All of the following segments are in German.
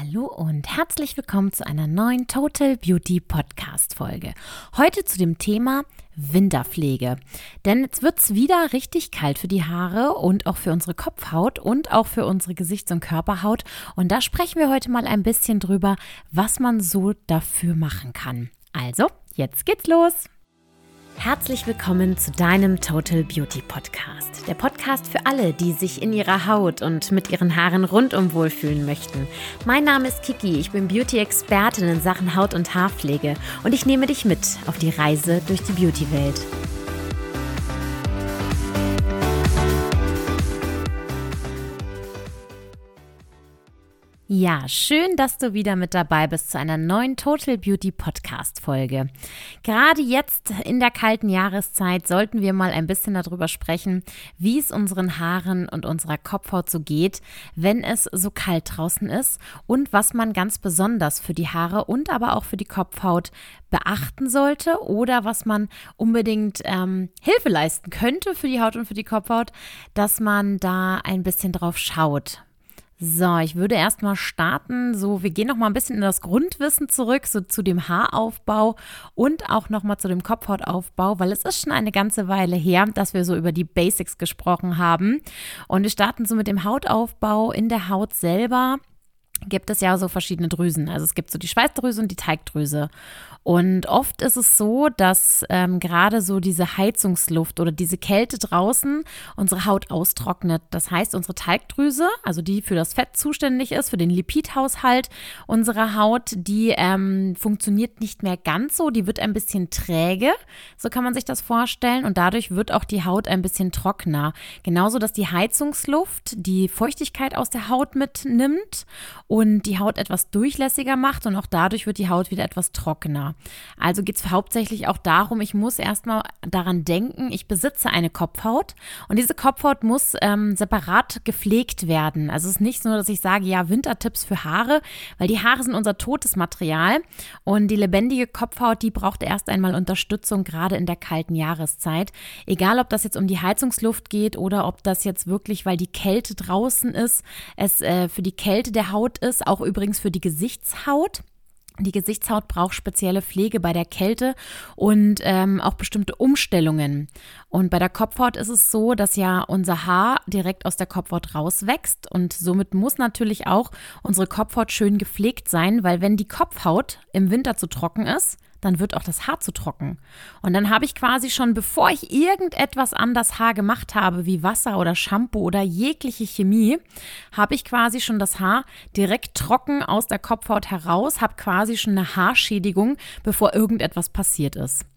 Hallo und herzlich willkommen zu einer neuen Total Beauty Podcast Folge. Heute zu dem Thema Winterpflege. Denn jetzt wird es wieder richtig kalt für die Haare und auch für unsere Kopfhaut und auch für unsere Gesichts- und Körperhaut. Und da sprechen wir heute mal ein bisschen drüber, was man so dafür machen kann. Also, jetzt geht's los. Herzlich willkommen zu deinem Total Beauty Podcast. Der Podcast für alle, die sich in ihrer Haut und mit ihren Haaren rundum wohlfühlen möchten. Mein Name ist Kiki, ich bin Beauty-Expertin in Sachen Haut- und Haarpflege und ich nehme dich mit auf die Reise durch die Beauty-Welt. Ja, schön, dass du wieder mit dabei bist zu einer neuen Total Beauty Podcast Folge. Gerade jetzt in der kalten Jahreszeit sollten wir mal ein bisschen darüber sprechen, wie es unseren Haaren und unserer Kopfhaut so geht, wenn es so kalt draußen ist und was man ganz besonders für die Haare und aber auch für die Kopfhaut beachten sollte oder was man unbedingt ähm, Hilfe leisten könnte für die Haut und für die Kopfhaut, dass man da ein bisschen drauf schaut, so, ich würde erstmal starten. So, wir gehen noch mal ein bisschen in das Grundwissen zurück, so zu dem Haaraufbau und auch noch mal zu dem Kopfhautaufbau, weil es ist schon eine ganze Weile her, dass wir so über die Basics gesprochen haben. Und wir starten so mit dem Hautaufbau in der Haut selber gibt es ja so verschiedene Drüsen. Also es gibt so die Schweißdrüse und die Teigdrüse. Und oft ist es so, dass ähm, gerade so diese Heizungsluft oder diese Kälte draußen unsere Haut austrocknet. Das heißt, unsere Teigdrüse, also die für das Fett zuständig ist, für den Lipidhaushalt unserer Haut, die ähm, funktioniert nicht mehr ganz so. Die wird ein bisschen träge, so kann man sich das vorstellen. Und dadurch wird auch die Haut ein bisschen trockener. Genauso, dass die Heizungsluft die Feuchtigkeit aus der Haut mitnimmt und die Haut etwas durchlässiger macht und auch dadurch wird die Haut wieder etwas trockener. Also geht es hauptsächlich auch darum, ich muss erstmal daran denken, ich besitze eine Kopfhaut und diese Kopfhaut muss ähm, separat gepflegt werden. Also es ist nicht nur, dass ich sage, ja, Wintertipps für Haare, weil die Haare sind unser totes Material und die lebendige Kopfhaut, die braucht erst einmal Unterstützung, gerade in der kalten Jahreszeit. Egal, ob das jetzt um die Heizungsluft geht oder ob das jetzt wirklich, weil die Kälte draußen ist, es äh, für die Kälte der Haut ist, auch übrigens für die Gesichtshaut. Die Gesichtshaut braucht spezielle Pflege bei der Kälte und ähm, auch bestimmte Umstellungen. Und bei der Kopfhaut ist es so, dass ja unser Haar direkt aus der Kopfhaut rauswächst und somit muss natürlich auch unsere Kopfhaut schön gepflegt sein, weil wenn die Kopfhaut im Winter zu trocken ist, dann wird auch das Haar zu trocken. Und dann habe ich quasi schon, bevor ich irgendetwas an das Haar gemacht habe, wie Wasser oder Shampoo oder jegliche Chemie, habe ich quasi schon das Haar direkt trocken aus der Kopfhaut heraus, habe quasi schon eine Haarschädigung, bevor irgendetwas passiert ist.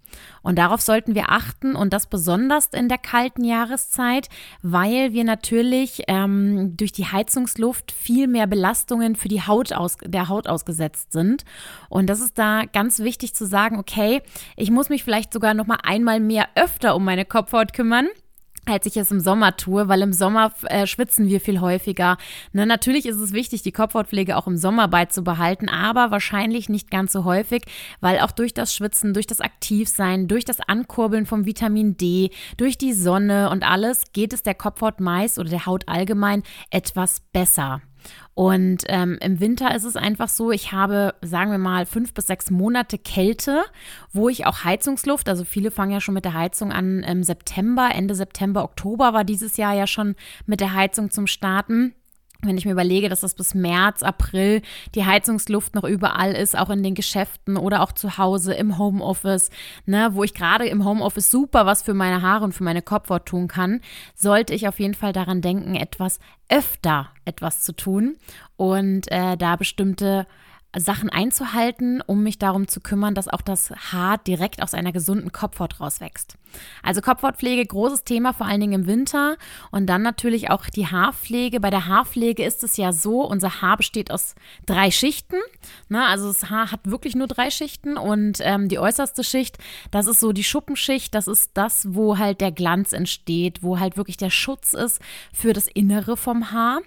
Und darauf sollten wir achten und das besonders in der kalten Jahreszeit, weil wir natürlich ähm, durch die Heizungsluft viel mehr Belastungen für die Haut aus, der Haut ausgesetzt sind. Und das ist da ganz wichtig zu sagen, okay, ich muss mich vielleicht sogar noch mal einmal mehr öfter um meine Kopfhaut kümmern als ich es im Sommer tue, weil im Sommer äh, schwitzen wir viel häufiger. Ne, natürlich ist es wichtig, die Kopfhautpflege auch im Sommer beizubehalten, aber wahrscheinlich nicht ganz so häufig, weil auch durch das Schwitzen, durch das Aktivsein, durch das Ankurbeln vom Vitamin D, durch die Sonne und alles geht es der Kopfhaut meist oder der Haut allgemein etwas besser. Und ähm, im Winter ist es einfach so, ich habe, sagen wir mal, fünf bis sechs Monate Kälte, wo ich auch Heizungsluft, also viele fangen ja schon mit der Heizung an im September, Ende September, Oktober war dieses Jahr ja schon mit der Heizung zum Starten. Wenn ich mir überlege, dass das bis März, April die Heizungsluft noch überall ist, auch in den Geschäften oder auch zu Hause im Homeoffice, ne, wo ich gerade im Homeoffice super was für meine Haare und für meine Kopfhaut tun kann, sollte ich auf jeden Fall daran denken, etwas öfter etwas zu tun und äh, da bestimmte Sachen einzuhalten, um mich darum zu kümmern, dass auch das Haar direkt aus einer gesunden Kopfhaut rauswächst. Also Kopfhautpflege, großes Thema, vor allen Dingen im Winter. Und dann natürlich auch die Haarpflege. Bei der Haarpflege ist es ja so, unser Haar besteht aus drei Schichten. Ne? Also das Haar hat wirklich nur drei Schichten. Und ähm, die äußerste Schicht, das ist so die Schuppenschicht. Das ist das, wo halt der Glanz entsteht, wo halt wirklich der Schutz ist für das Innere vom Haar.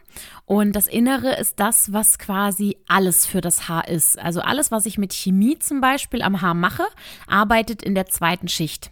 Und das Innere ist das, was quasi alles für das Haar ist. Also alles, was ich mit Chemie zum Beispiel am Haar mache, arbeitet in der zweiten Schicht.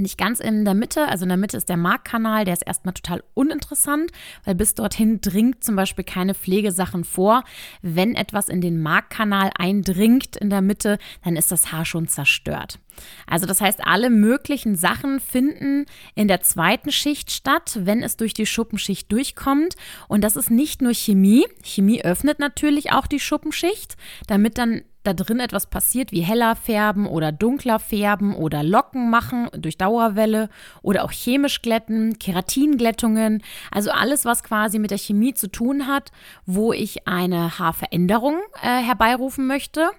Nicht ganz in der Mitte. Also in der Mitte ist der Markkanal, der ist erstmal total uninteressant, weil bis dorthin dringt zum Beispiel keine Pflegesachen vor. Wenn etwas in den Markkanal eindringt in der Mitte, dann ist das Haar schon zerstört. Also das heißt, alle möglichen Sachen finden in der zweiten Schicht statt, wenn es durch die Schuppenschicht durchkommt. Und das ist nicht nur Chemie. Chemie öffnet natürlich auch die Schuppenschicht, damit dann da drin etwas passiert, wie heller färben oder dunkler färben oder Locken machen durch Dauerwelle oder auch chemisch glätten, Keratinglättungen, also alles, was quasi mit der Chemie zu tun hat, wo ich eine Haarveränderung äh, herbeirufen möchte,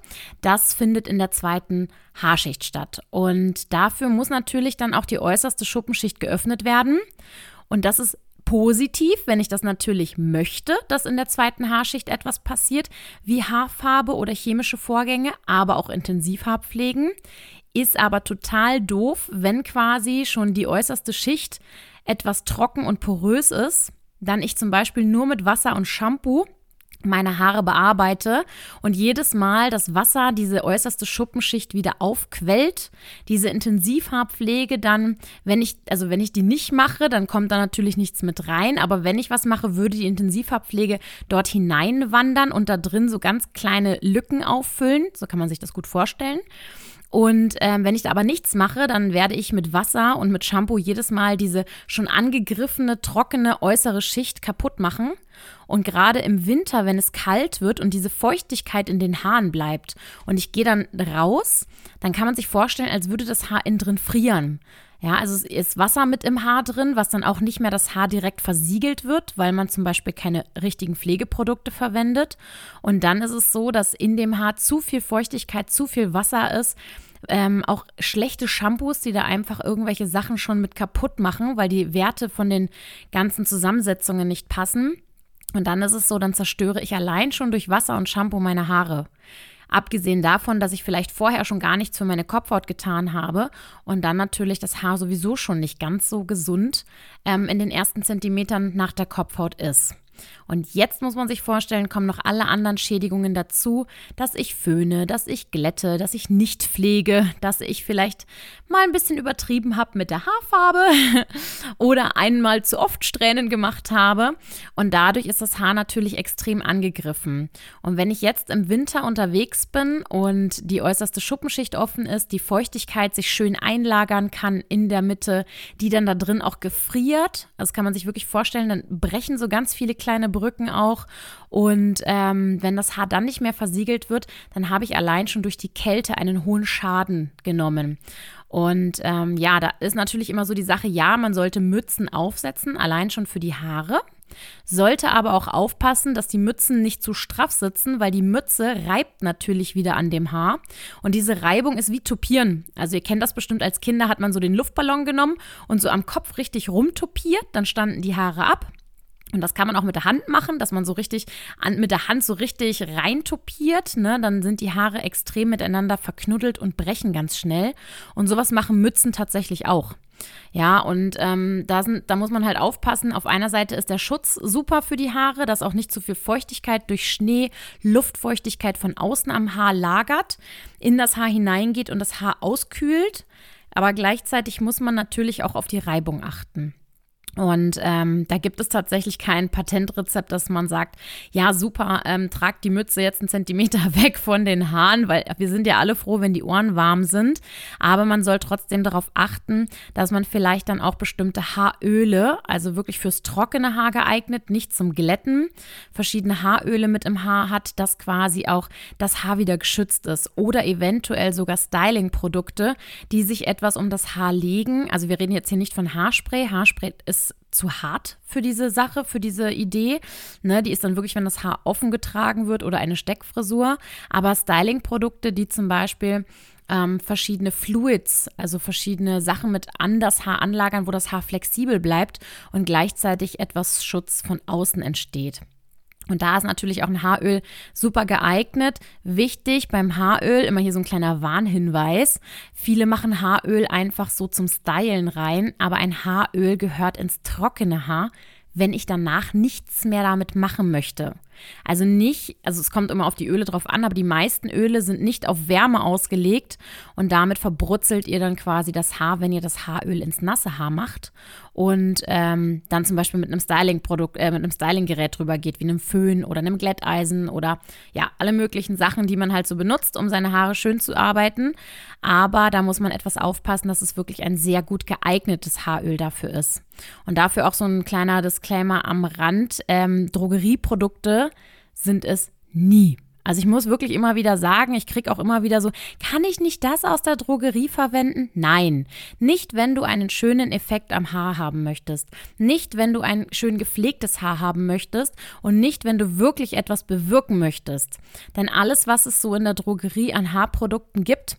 das findet in der zweiten Haarschicht statt. Und dafür muss natürlich dann auch die äußerste Schuppenschicht geöffnet werden. Und das ist positiv, wenn ich das natürlich möchte, dass in der zweiten Haarschicht etwas passiert, wie Haarfarbe oder chemische Vorgänge, aber auch Intensivhaarpflegen. Ist aber total doof, wenn quasi schon die äußerste Schicht etwas trocken und porös ist, dann ich zum Beispiel nur mit Wasser und Shampoo meine Haare bearbeite und jedes Mal das Wasser diese äußerste Schuppenschicht wieder aufquellt. Diese Intensivhaarpflege dann, wenn ich, also wenn ich die nicht mache, dann kommt da natürlich nichts mit rein, aber wenn ich was mache, würde die Intensivhaarpflege dort hineinwandern und da drin so ganz kleine Lücken auffüllen. So kann man sich das gut vorstellen. Und ähm, wenn ich da aber nichts mache, dann werde ich mit Wasser und mit Shampoo jedes Mal diese schon angegriffene, trockene äußere Schicht kaputt machen. Und gerade im Winter, wenn es kalt wird und diese Feuchtigkeit in den Haaren bleibt und ich gehe dann raus, dann kann man sich vorstellen, als würde das Haar innen drin frieren. Ja, also es ist Wasser mit im Haar drin, was dann auch nicht mehr das Haar direkt versiegelt wird, weil man zum Beispiel keine richtigen Pflegeprodukte verwendet. Und dann ist es so, dass in dem Haar zu viel Feuchtigkeit, zu viel Wasser ist. Ähm, auch schlechte Shampoos, die da einfach irgendwelche Sachen schon mit kaputt machen, weil die Werte von den ganzen Zusammensetzungen nicht passen. Und dann ist es so, dann zerstöre ich allein schon durch Wasser und Shampoo meine Haare. Abgesehen davon, dass ich vielleicht vorher schon gar nichts für meine Kopfhaut getan habe und dann natürlich das Haar sowieso schon nicht ganz so gesund ähm, in den ersten Zentimetern nach der Kopfhaut ist. Und jetzt muss man sich vorstellen, kommen noch alle anderen Schädigungen dazu, dass ich föhne, dass ich glätte, dass ich nicht pflege, dass ich vielleicht mal ein bisschen übertrieben habe mit der Haarfarbe oder einmal zu oft Strähnen gemacht habe. Und dadurch ist das Haar natürlich extrem angegriffen. Und wenn ich jetzt im Winter unterwegs bin und die äußerste Schuppenschicht offen ist, die Feuchtigkeit sich schön einlagern kann in der Mitte, die dann da drin auch gefriert, also das kann man sich wirklich vorstellen, dann brechen so ganz viele kleine kleine Brücken auch. Und ähm, wenn das Haar dann nicht mehr versiegelt wird, dann habe ich allein schon durch die Kälte einen hohen Schaden genommen. Und ähm, ja, da ist natürlich immer so die Sache, ja, man sollte Mützen aufsetzen, allein schon für die Haare. Sollte aber auch aufpassen, dass die Mützen nicht zu straff sitzen, weil die Mütze reibt natürlich wieder an dem Haar. Und diese Reibung ist wie Tupieren. Also ihr kennt das bestimmt als Kinder, hat man so den Luftballon genommen und so am Kopf richtig rumtupiert, dann standen die Haare ab. Und das kann man auch mit der Hand machen, dass man so richtig an, mit der Hand so richtig reintopiert. Ne? Dann sind die Haare extrem miteinander verknuddelt und brechen ganz schnell. Und sowas machen Mützen tatsächlich auch. Ja, und ähm, da, sind, da muss man halt aufpassen. Auf einer Seite ist der Schutz super für die Haare, dass auch nicht zu viel Feuchtigkeit durch Schnee, Luftfeuchtigkeit von außen am Haar lagert, in das Haar hineingeht und das Haar auskühlt. Aber gleichzeitig muss man natürlich auch auf die Reibung achten. Und ähm, da gibt es tatsächlich kein Patentrezept, dass man sagt, ja super, ähm, tragt die Mütze jetzt einen Zentimeter weg von den Haaren, weil wir sind ja alle froh, wenn die Ohren warm sind. Aber man soll trotzdem darauf achten, dass man vielleicht dann auch bestimmte Haaröle, also wirklich fürs trockene Haar geeignet, nicht zum Glätten, verschiedene Haaröle mit im Haar hat, dass quasi auch das Haar wieder geschützt ist. Oder eventuell sogar Styling-Produkte, die sich etwas um das Haar legen. Also wir reden jetzt hier nicht von Haarspray. Haarspray ist zu hart für diese Sache, für diese Idee. Ne, die ist dann wirklich, wenn das Haar offen getragen wird oder eine Steckfrisur. Aber Styling-Produkte, die zum Beispiel ähm, verschiedene Fluids, also verschiedene Sachen mit an das Haar anlagern, wo das Haar flexibel bleibt und gleichzeitig etwas Schutz von außen entsteht. Und da ist natürlich auch ein Haaröl super geeignet. Wichtig beim Haaröl, immer hier so ein kleiner Warnhinweis. Viele machen Haaröl einfach so zum Stylen rein, aber ein Haaröl gehört ins trockene Haar, wenn ich danach nichts mehr damit machen möchte. Also nicht, also es kommt immer auf die Öle drauf an, aber die meisten Öle sind nicht auf Wärme ausgelegt und damit verbrutzelt ihr dann quasi das Haar, wenn ihr das Haaröl ins nasse Haar macht und ähm, dann zum Beispiel mit einem Styling-Produkt, äh, mit einem Styling-Gerät drüber geht, wie einem Föhn oder einem Glätteisen oder ja, alle möglichen Sachen, die man halt so benutzt, um seine Haare schön zu arbeiten. Aber da muss man etwas aufpassen, dass es wirklich ein sehr gut geeignetes Haaröl dafür ist. Und dafür auch so ein kleiner Disclaimer am Rand. Ähm, Drogerieprodukte sind es nie. Also ich muss wirklich immer wieder sagen, ich kriege auch immer wieder so, kann ich nicht das aus der Drogerie verwenden? Nein, nicht wenn du einen schönen Effekt am Haar haben möchtest, nicht wenn du ein schön gepflegtes Haar haben möchtest und nicht wenn du wirklich etwas bewirken möchtest. Denn alles, was es so in der Drogerie an Haarprodukten gibt,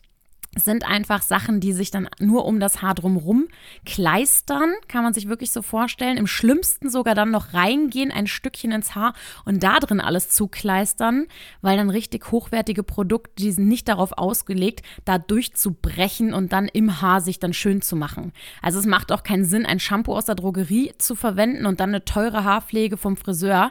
sind einfach Sachen, die sich dann nur um das Haar drumherum kleistern, kann man sich wirklich so vorstellen. Im schlimmsten sogar dann noch reingehen, ein Stückchen ins Haar und da drin alles zukleistern, weil dann richtig hochwertige Produkte, die sind nicht darauf ausgelegt, da durchzubrechen und dann im Haar sich dann schön zu machen. Also es macht auch keinen Sinn, ein Shampoo aus der Drogerie zu verwenden und dann eine teure Haarpflege vom Friseur,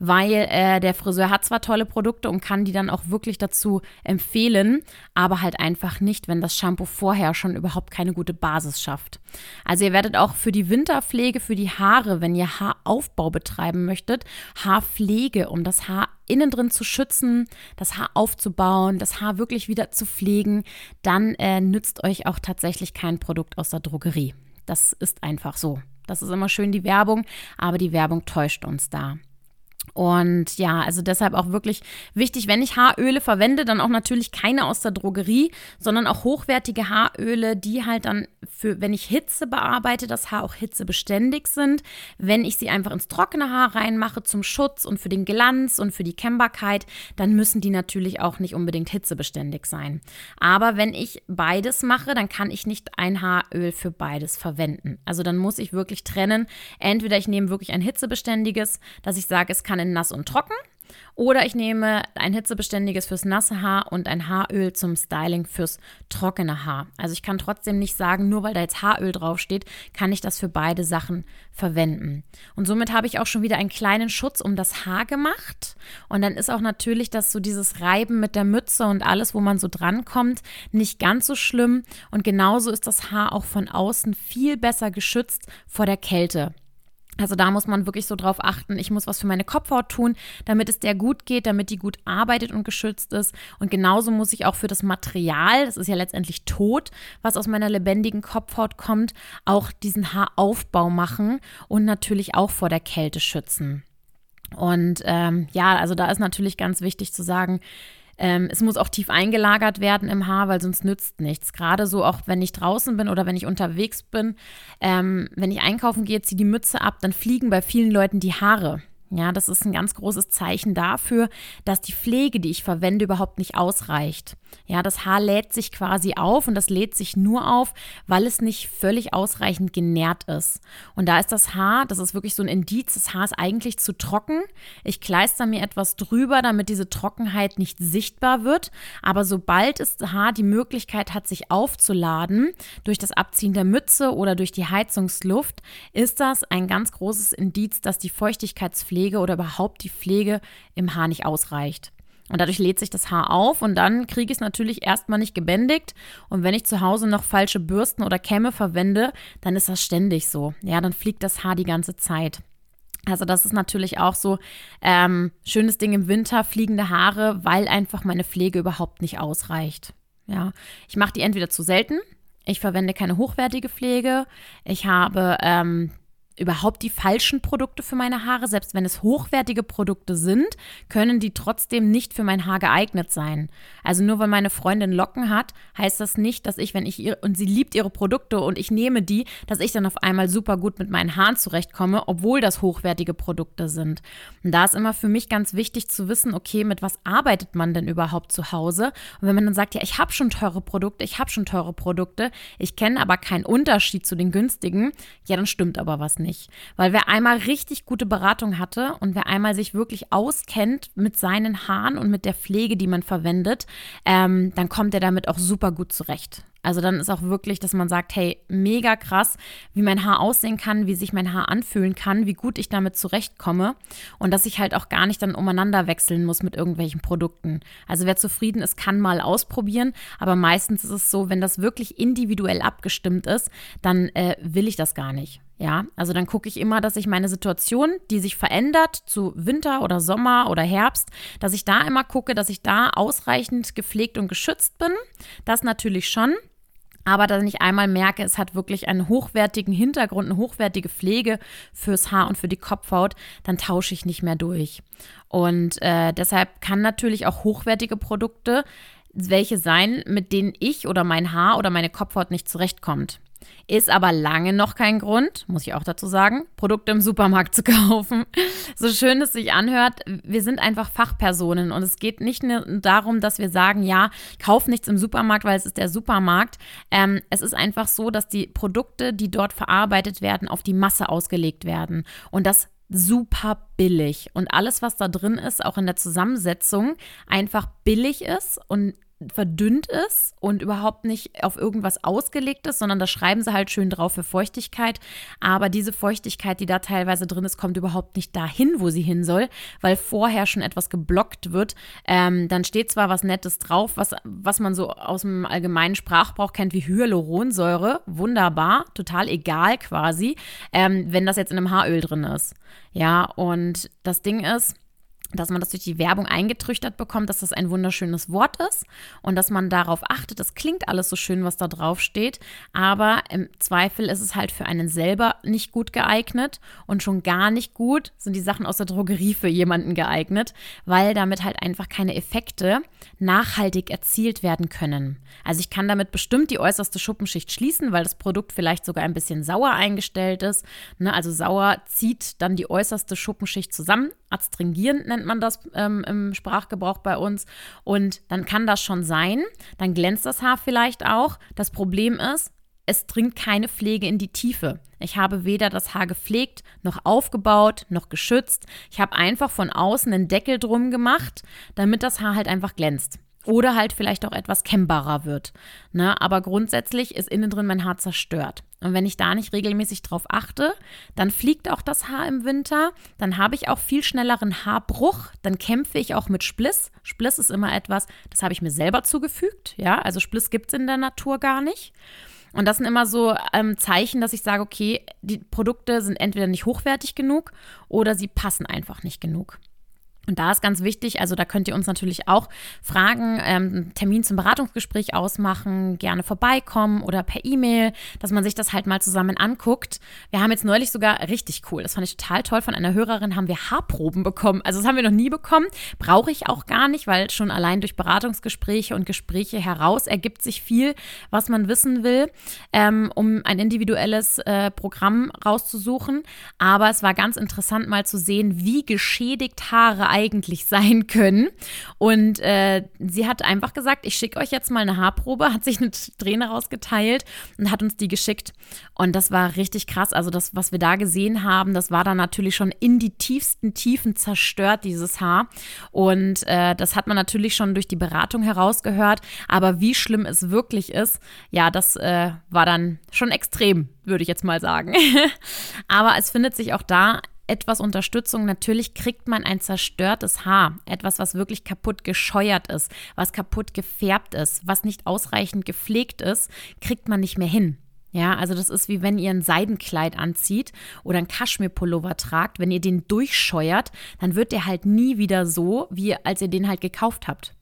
weil äh, der Friseur hat zwar tolle Produkte und kann die dann auch wirklich dazu empfehlen, aber halt einfach nicht, wenn das Shampoo vorher schon überhaupt keine gute Basis schafft. Also ihr werdet auch für die Winterpflege für die Haare, wenn ihr Haaraufbau betreiben möchtet, Haarpflege, um das Haar innen drin zu schützen, das Haar aufzubauen, das Haar wirklich wieder zu pflegen, dann äh, nützt euch auch tatsächlich kein Produkt aus der Drogerie. Das ist einfach so. Das ist immer schön die Werbung, aber die Werbung täuscht uns da. Und ja, also deshalb auch wirklich wichtig, wenn ich Haaröle verwende, dann auch natürlich keine aus der Drogerie, sondern auch hochwertige Haaröle, die halt dann für, wenn ich Hitze bearbeite, das Haar auch hitzebeständig sind. Wenn ich sie einfach ins trockene Haar reinmache zum Schutz und für den Glanz und für die Kennbarkeit, dann müssen die natürlich auch nicht unbedingt hitzebeständig sein. Aber wenn ich beides mache, dann kann ich nicht ein Haaröl für beides verwenden. Also dann muss ich wirklich trennen. Entweder ich nehme wirklich ein hitzebeständiges, dass ich sage, es kann in nass und trocken. Oder ich nehme ein hitzebeständiges fürs nasse Haar und ein Haaröl zum Styling fürs trockene Haar. Also ich kann trotzdem nicht sagen, nur weil da jetzt Haaröl draufsteht, kann ich das für beide Sachen verwenden. Und somit habe ich auch schon wieder einen kleinen Schutz um das Haar gemacht. Und dann ist auch natürlich, dass so dieses Reiben mit der Mütze und alles, wo man so drankommt, nicht ganz so schlimm. Und genauso ist das Haar auch von außen viel besser geschützt vor der Kälte. Also da muss man wirklich so drauf achten, ich muss was für meine Kopfhaut tun, damit es der gut geht, damit die gut arbeitet und geschützt ist. Und genauso muss ich auch für das Material, das ist ja letztendlich tot, was aus meiner lebendigen Kopfhaut kommt, auch diesen Haaraufbau machen und natürlich auch vor der Kälte schützen. Und ähm, ja, also da ist natürlich ganz wichtig zu sagen, ähm, es muss auch tief eingelagert werden im Haar, weil sonst nützt nichts. Gerade so auch, wenn ich draußen bin oder wenn ich unterwegs bin, ähm, wenn ich einkaufen gehe, ziehe die Mütze ab, dann fliegen bei vielen Leuten die Haare. Ja, das ist ein ganz großes Zeichen dafür, dass die Pflege, die ich verwende, überhaupt nicht ausreicht. Ja, das Haar lädt sich quasi auf und das lädt sich nur auf, weil es nicht völlig ausreichend genährt ist. Und da ist das Haar, das ist wirklich so ein Indiz, das Haar ist eigentlich zu trocken. Ich kleister mir etwas drüber, damit diese Trockenheit nicht sichtbar wird. Aber sobald das Haar die Möglichkeit hat, sich aufzuladen, durch das Abziehen der Mütze oder durch die Heizungsluft, ist das ein ganz großes Indiz, dass die Feuchtigkeitspflege oder überhaupt die Pflege im Haar nicht ausreicht. Und dadurch lädt sich das Haar auf und dann kriege ich es natürlich erstmal nicht gebändigt. Und wenn ich zu Hause noch falsche Bürsten oder Kämme verwende, dann ist das ständig so. Ja, dann fliegt das Haar die ganze Zeit. Also das ist natürlich auch so ähm, schönes Ding im Winter, fliegende Haare, weil einfach meine Pflege überhaupt nicht ausreicht. Ja, ich mache die entweder zu selten, ich verwende keine hochwertige Pflege, ich habe ähm, überhaupt die falschen Produkte für meine Haare. Selbst wenn es hochwertige Produkte sind, können die trotzdem nicht für mein Haar geeignet sein. Also nur weil meine Freundin Locken hat, heißt das nicht, dass ich, wenn ich ihr und sie liebt ihre Produkte und ich nehme die, dass ich dann auf einmal super gut mit meinen Haaren zurechtkomme, obwohl das hochwertige Produkte sind. Und da ist immer für mich ganz wichtig zu wissen, okay, mit was arbeitet man denn überhaupt zu Hause? Und wenn man dann sagt, ja, ich habe schon teure Produkte, ich habe schon teure Produkte, ich kenne aber keinen Unterschied zu den günstigen, ja, dann stimmt aber was nicht nicht. Weil wer einmal richtig gute Beratung hatte und wer einmal sich wirklich auskennt mit seinen Haaren und mit der Pflege, die man verwendet, ähm, dann kommt er damit auch super gut zurecht. Also dann ist auch wirklich, dass man sagt, hey, mega krass, wie mein Haar aussehen kann, wie sich mein Haar anfühlen kann, wie gut ich damit zurechtkomme und dass ich halt auch gar nicht dann umeinander wechseln muss mit irgendwelchen Produkten. Also wer zufrieden ist, kann mal ausprobieren, aber meistens ist es so, wenn das wirklich individuell abgestimmt ist, dann äh, will ich das gar nicht. Ja, also dann gucke ich immer, dass ich meine Situation, die sich verändert zu Winter oder Sommer oder Herbst, dass ich da immer gucke, dass ich da ausreichend gepflegt und geschützt bin. Das natürlich schon. Aber dass ich einmal merke, es hat wirklich einen hochwertigen Hintergrund, eine hochwertige Pflege fürs Haar und für die Kopfhaut, dann tausche ich nicht mehr durch. Und äh, deshalb kann natürlich auch hochwertige Produkte welche sein, mit denen ich oder mein Haar oder meine Kopfhaut nicht zurechtkommt. Ist aber lange noch kein Grund, muss ich auch dazu sagen, Produkte im Supermarkt zu kaufen. So schön es sich anhört, wir sind einfach Fachpersonen und es geht nicht nur darum, dass wir sagen, ja, kauf nichts im Supermarkt, weil es ist der Supermarkt. Ähm, es ist einfach so, dass die Produkte, die dort verarbeitet werden, auf die Masse ausgelegt werden. Und das super billig. Und alles, was da drin ist, auch in der Zusammensetzung, einfach billig ist und verdünnt ist und überhaupt nicht auf irgendwas ausgelegt ist, sondern da schreiben sie halt schön drauf für Feuchtigkeit. Aber diese Feuchtigkeit, die da teilweise drin ist, kommt überhaupt nicht dahin, wo sie hin soll, weil vorher schon etwas geblockt wird. Ähm, dann steht zwar was Nettes drauf, was, was man so aus dem allgemeinen Sprachbrauch kennt wie Hyaluronsäure. Wunderbar, total egal quasi, ähm, wenn das jetzt in einem Haaröl drin ist. Ja, und das Ding ist, dass man das durch die Werbung eingetrüchtert bekommt, dass das ein wunderschönes Wort ist und dass man darauf achtet. Das klingt alles so schön, was da drauf steht, aber im Zweifel ist es halt für einen selber nicht gut geeignet und schon gar nicht gut sind die Sachen aus der Drogerie für jemanden geeignet, weil damit halt einfach keine Effekte nachhaltig erzielt werden können. Also ich kann damit bestimmt die äußerste Schuppenschicht schließen, weil das Produkt vielleicht sogar ein bisschen sauer eingestellt ist. Ne? Also sauer zieht dann die äußerste Schuppenschicht zusammen, adstringierend nennt nennt man das ähm, im Sprachgebrauch bei uns. Und dann kann das schon sein. Dann glänzt das Haar vielleicht auch. Das Problem ist, es dringt keine Pflege in die Tiefe. Ich habe weder das Haar gepflegt, noch aufgebaut, noch geschützt. Ich habe einfach von außen einen Deckel drum gemacht, damit das Haar halt einfach glänzt. Oder halt vielleicht auch etwas kennbarer wird. Ne? Aber grundsätzlich ist innen drin mein Haar zerstört. Und wenn ich da nicht regelmäßig drauf achte, dann fliegt auch das Haar im Winter. Dann habe ich auch viel schnelleren Haarbruch. Dann kämpfe ich auch mit Spliss. Spliss ist immer etwas, das habe ich mir selber zugefügt. Ja, also Spliss gibt es in der Natur gar nicht. Und das sind immer so ähm, Zeichen, dass ich sage, okay, die Produkte sind entweder nicht hochwertig genug oder sie passen einfach nicht genug. Und da ist ganz wichtig, also da könnt ihr uns natürlich auch fragen, ähm, Termin zum Beratungsgespräch ausmachen, gerne vorbeikommen oder per E-Mail, dass man sich das halt mal zusammen anguckt. Wir haben jetzt neulich sogar richtig cool, das fand ich total toll, von einer Hörerin haben wir Haarproben bekommen. Also das haben wir noch nie bekommen, brauche ich auch gar nicht, weil schon allein durch Beratungsgespräche und Gespräche heraus ergibt sich viel, was man wissen will, ähm, um ein individuelles äh, Programm rauszusuchen. Aber es war ganz interessant mal zu sehen, wie geschädigt Haare eigentlich sein können. Und äh, sie hat einfach gesagt, ich schicke euch jetzt mal eine Haarprobe, hat sich eine Träne rausgeteilt und hat uns die geschickt. Und das war richtig krass. Also das, was wir da gesehen haben, das war dann natürlich schon in die tiefsten Tiefen zerstört, dieses Haar. Und äh, das hat man natürlich schon durch die Beratung herausgehört. Aber wie schlimm es wirklich ist, ja, das äh, war dann schon extrem, würde ich jetzt mal sagen. Aber es findet sich auch da etwas Unterstützung. Natürlich kriegt man ein zerstörtes Haar, etwas, was wirklich kaputt gescheuert ist, was kaputt gefärbt ist, was nicht ausreichend gepflegt ist, kriegt man nicht mehr hin. Ja, also das ist wie wenn ihr ein Seidenkleid anzieht oder ein Kaschmirpullover tragt. Wenn ihr den durchscheuert, dann wird der halt nie wieder so, wie als ihr den halt gekauft habt.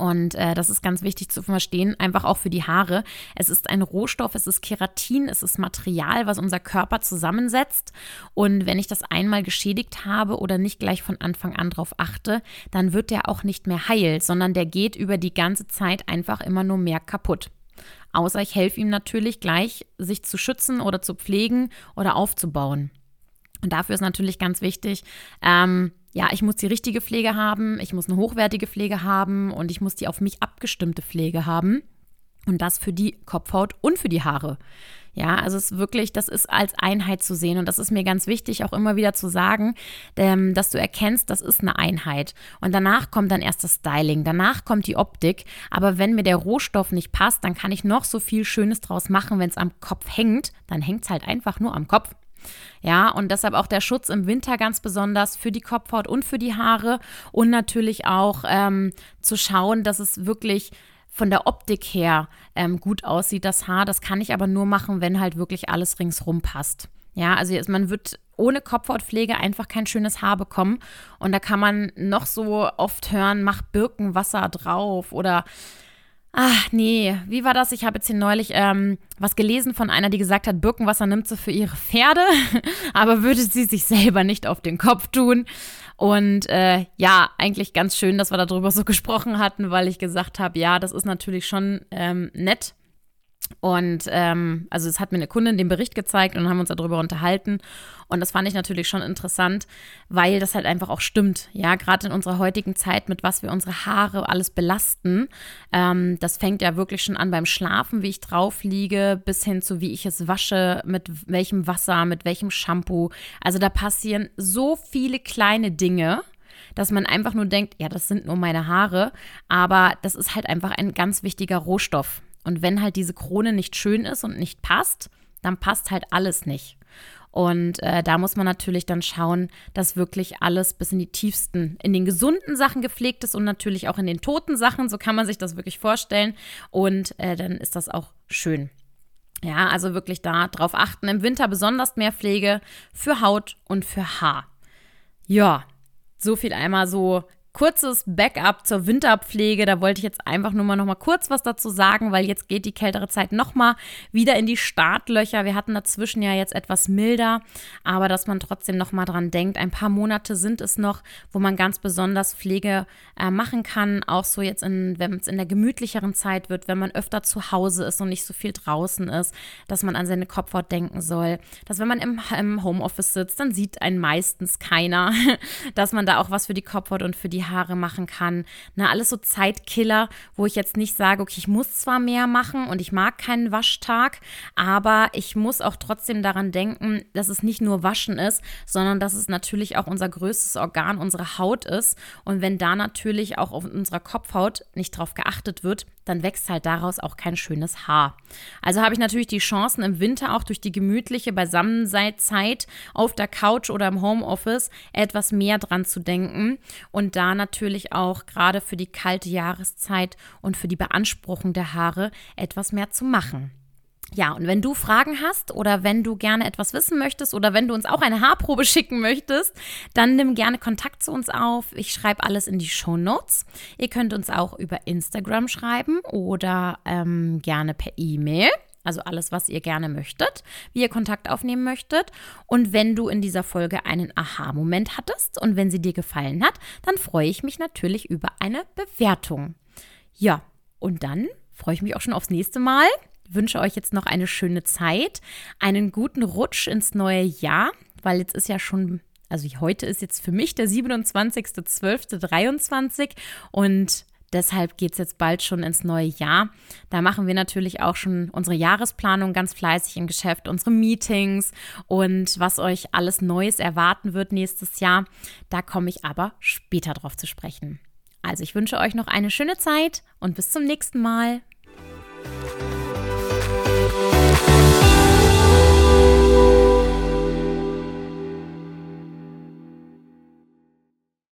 Und äh, das ist ganz wichtig zu verstehen, einfach auch für die Haare. Es ist ein Rohstoff, es ist Keratin, es ist Material, was unser Körper zusammensetzt. Und wenn ich das einmal geschädigt habe oder nicht gleich von Anfang an drauf achte, dann wird der auch nicht mehr heil, sondern der geht über die ganze Zeit einfach immer nur mehr kaputt. Außer ich helfe ihm natürlich gleich, sich zu schützen oder zu pflegen oder aufzubauen. Und dafür ist natürlich ganz wichtig, ähm, ja, ich muss die richtige Pflege haben, ich muss eine hochwertige Pflege haben und ich muss die auf mich abgestimmte Pflege haben. Und das für die Kopfhaut und für die Haare. Ja, also es ist wirklich, das ist als Einheit zu sehen und das ist mir ganz wichtig, auch immer wieder zu sagen, ähm, dass du erkennst, das ist eine Einheit. Und danach kommt dann erst das Styling, danach kommt die Optik. Aber wenn mir der Rohstoff nicht passt, dann kann ich noch so viel Schönes draus machen, wenn es am Kopf hängt, dann hängt es halt einfach nur am Kopf. Ja, und deshalb auch der Schutz im Winter ganz besonders für die Kopfhaut und für die Haare und natürlich auch ähm, zu schauen, dass es wirklich von der Optik her ähm, gut aussieht, das Haar. Das kann ich aber nur machen, wenn halt wirklich alles ringsrum passt. Ja, also man wird ohne Kopfhautpflege einfach kein schönes Haar bekommen. Und da kann man noch so oft hören, mach Birkenwasser drauf oder Ach nee, wie war das? Ich habe jetzt hier neulich ähm, was gelesen von einer, die gesagt hat, Birkenwasser nimmt sie für ihre Pferde, aber würde sie sich selber nicht auf den Kopf tun. Und äh, ja, eigentlich ganz schön, dass wir darüber so gesprochen hatten, weil ich gesagt habe, ja, das ist natürlich schon ähm, nett, und ähm, also es hat mir eine Kundin den Bericht gezeigt und haben uns darüber unterhalten. Und das fand ich natürlich schon interessant, weil das halt einfach auch stimmt. Ja, gerade in unserer heutigen Zeit, mit was wir unsere Haare alles belasten. Ähm, das fängt ja wirklich schon an beim Schlafen, wie ich drauf liege, bis hin zu wie ich es wasche, mit welchem Wasser, mit welchem Shampoo. Also da passieren so viele kleine Dinge dass man einfach nur denkt, ja, das sind nur meine Haare, aber das ist halt einfach ein ganz wichtiger Rohstoff. Und wenn halt diese Krone nicht schön ist und nicht passt, dann passt halt alles nicht. Und äh, da muss man natürlich dann schauen, dass wirklich alles bis in die tiefsten, in den gesunden Sachen gepflegt ist und natürlich auch in den toten Sachen. So kann man sich das wirklich vorstellen. Und äh, dann ist das auch schön. Ja, also wirklich da drauf achten. Im Winter besonders mehr Pflege für Haut und für Haar. Ja, so viel einmal so kurzes Backup zur Winterpflege. Da wollte ich jetzt einfach nur mal noch mal kurz was dazu sagen, weil jetzt geht die kältere Zeit noch mal wieder in die Startlöcher. Wir hatten dazwischen ja jetzt etwas milder, aber dass man trotzdem noch mal dran denkt. Ein paar Monate sind es noch, wo man ganz besonders Pflege äh, machen kann. Auch so jetzt, wenn es in der gemütlicheren Zeit wird, wenn man öfter zu Hause ist und nicht so viel draußen ist, dass man an seine Kopfhaut denken soll. Dass wenn man im, im Homeoffice sitzt, dann sieht einen meistens keiner, dass man da auch was für die Kopfhaut und für die Haare machen kann. Na, alles so Zeitkiller, wo ich jetzt nicht sage, okay, ich muss zwar mehr machen und ich mag keinen Waschtag, aber ich muss auch trotzdem daran denken, dass es nicht nur Waschen ist, sondern dass es natürlich auch unser größtes Organ, unsere Haut ist. Und wenn da natürlich auch auf unserer Kopfhaut nicht drauf geachtet wird, dann wächst halt daraus auch kein schönes Haar. Also habe ich natürlich die Chancen im Winter auch durch die gemütliche Beisammenzeit auf der Couch oder im Homeoffice etwas mehr dran zu denken und da natürlich auch gerade für die kalte Jahreszeit und für die Beanspruchung der Haare etwas mehr zu machen. Ja, und wenn du Fragen hast oder wenn du gerne etwas wissen möchtest oder wenn du uns auch eine Haarprobe schicken möchtest, dann nimm gerne Kontakt zu uns auf. Ich schreibe alles in die Show Notes. Ihr könnt uns auch über Instagram schreiben oder ähm, gerne per E-Mail. Also alles, was ihr gerne möchtet, wie ihr Kontakt aufnehmen möchtet. Und wenn du in dieser Folge einen Aha-Moment hattest und wenn sie dir gefallen hat, dann freue ich mich natürlich über eine Bewertung. Ja, und dann freue ich mich auch schon aufs nächste Mal wünsche euch jetzt noch eine schöne Zeit, einen guten Rutsch ins neue Jahr, weil jetzt ist ja schon, also heute ist jetzt für mich der 27.12.23 und Deshalb geht es jetzt bald schon ins neue Jahr. Da machen wir natürlich auch schon unsere Jahresplanung ganz fleißig im Geschäft, unsere Meetings und was euch alles Neues erwarten wird nächstes Jahr. Da komme ich aber später drauf zu sprechen. Also ich wünsche euch noch eine schöne Zeit und bis zum nächsten Mal.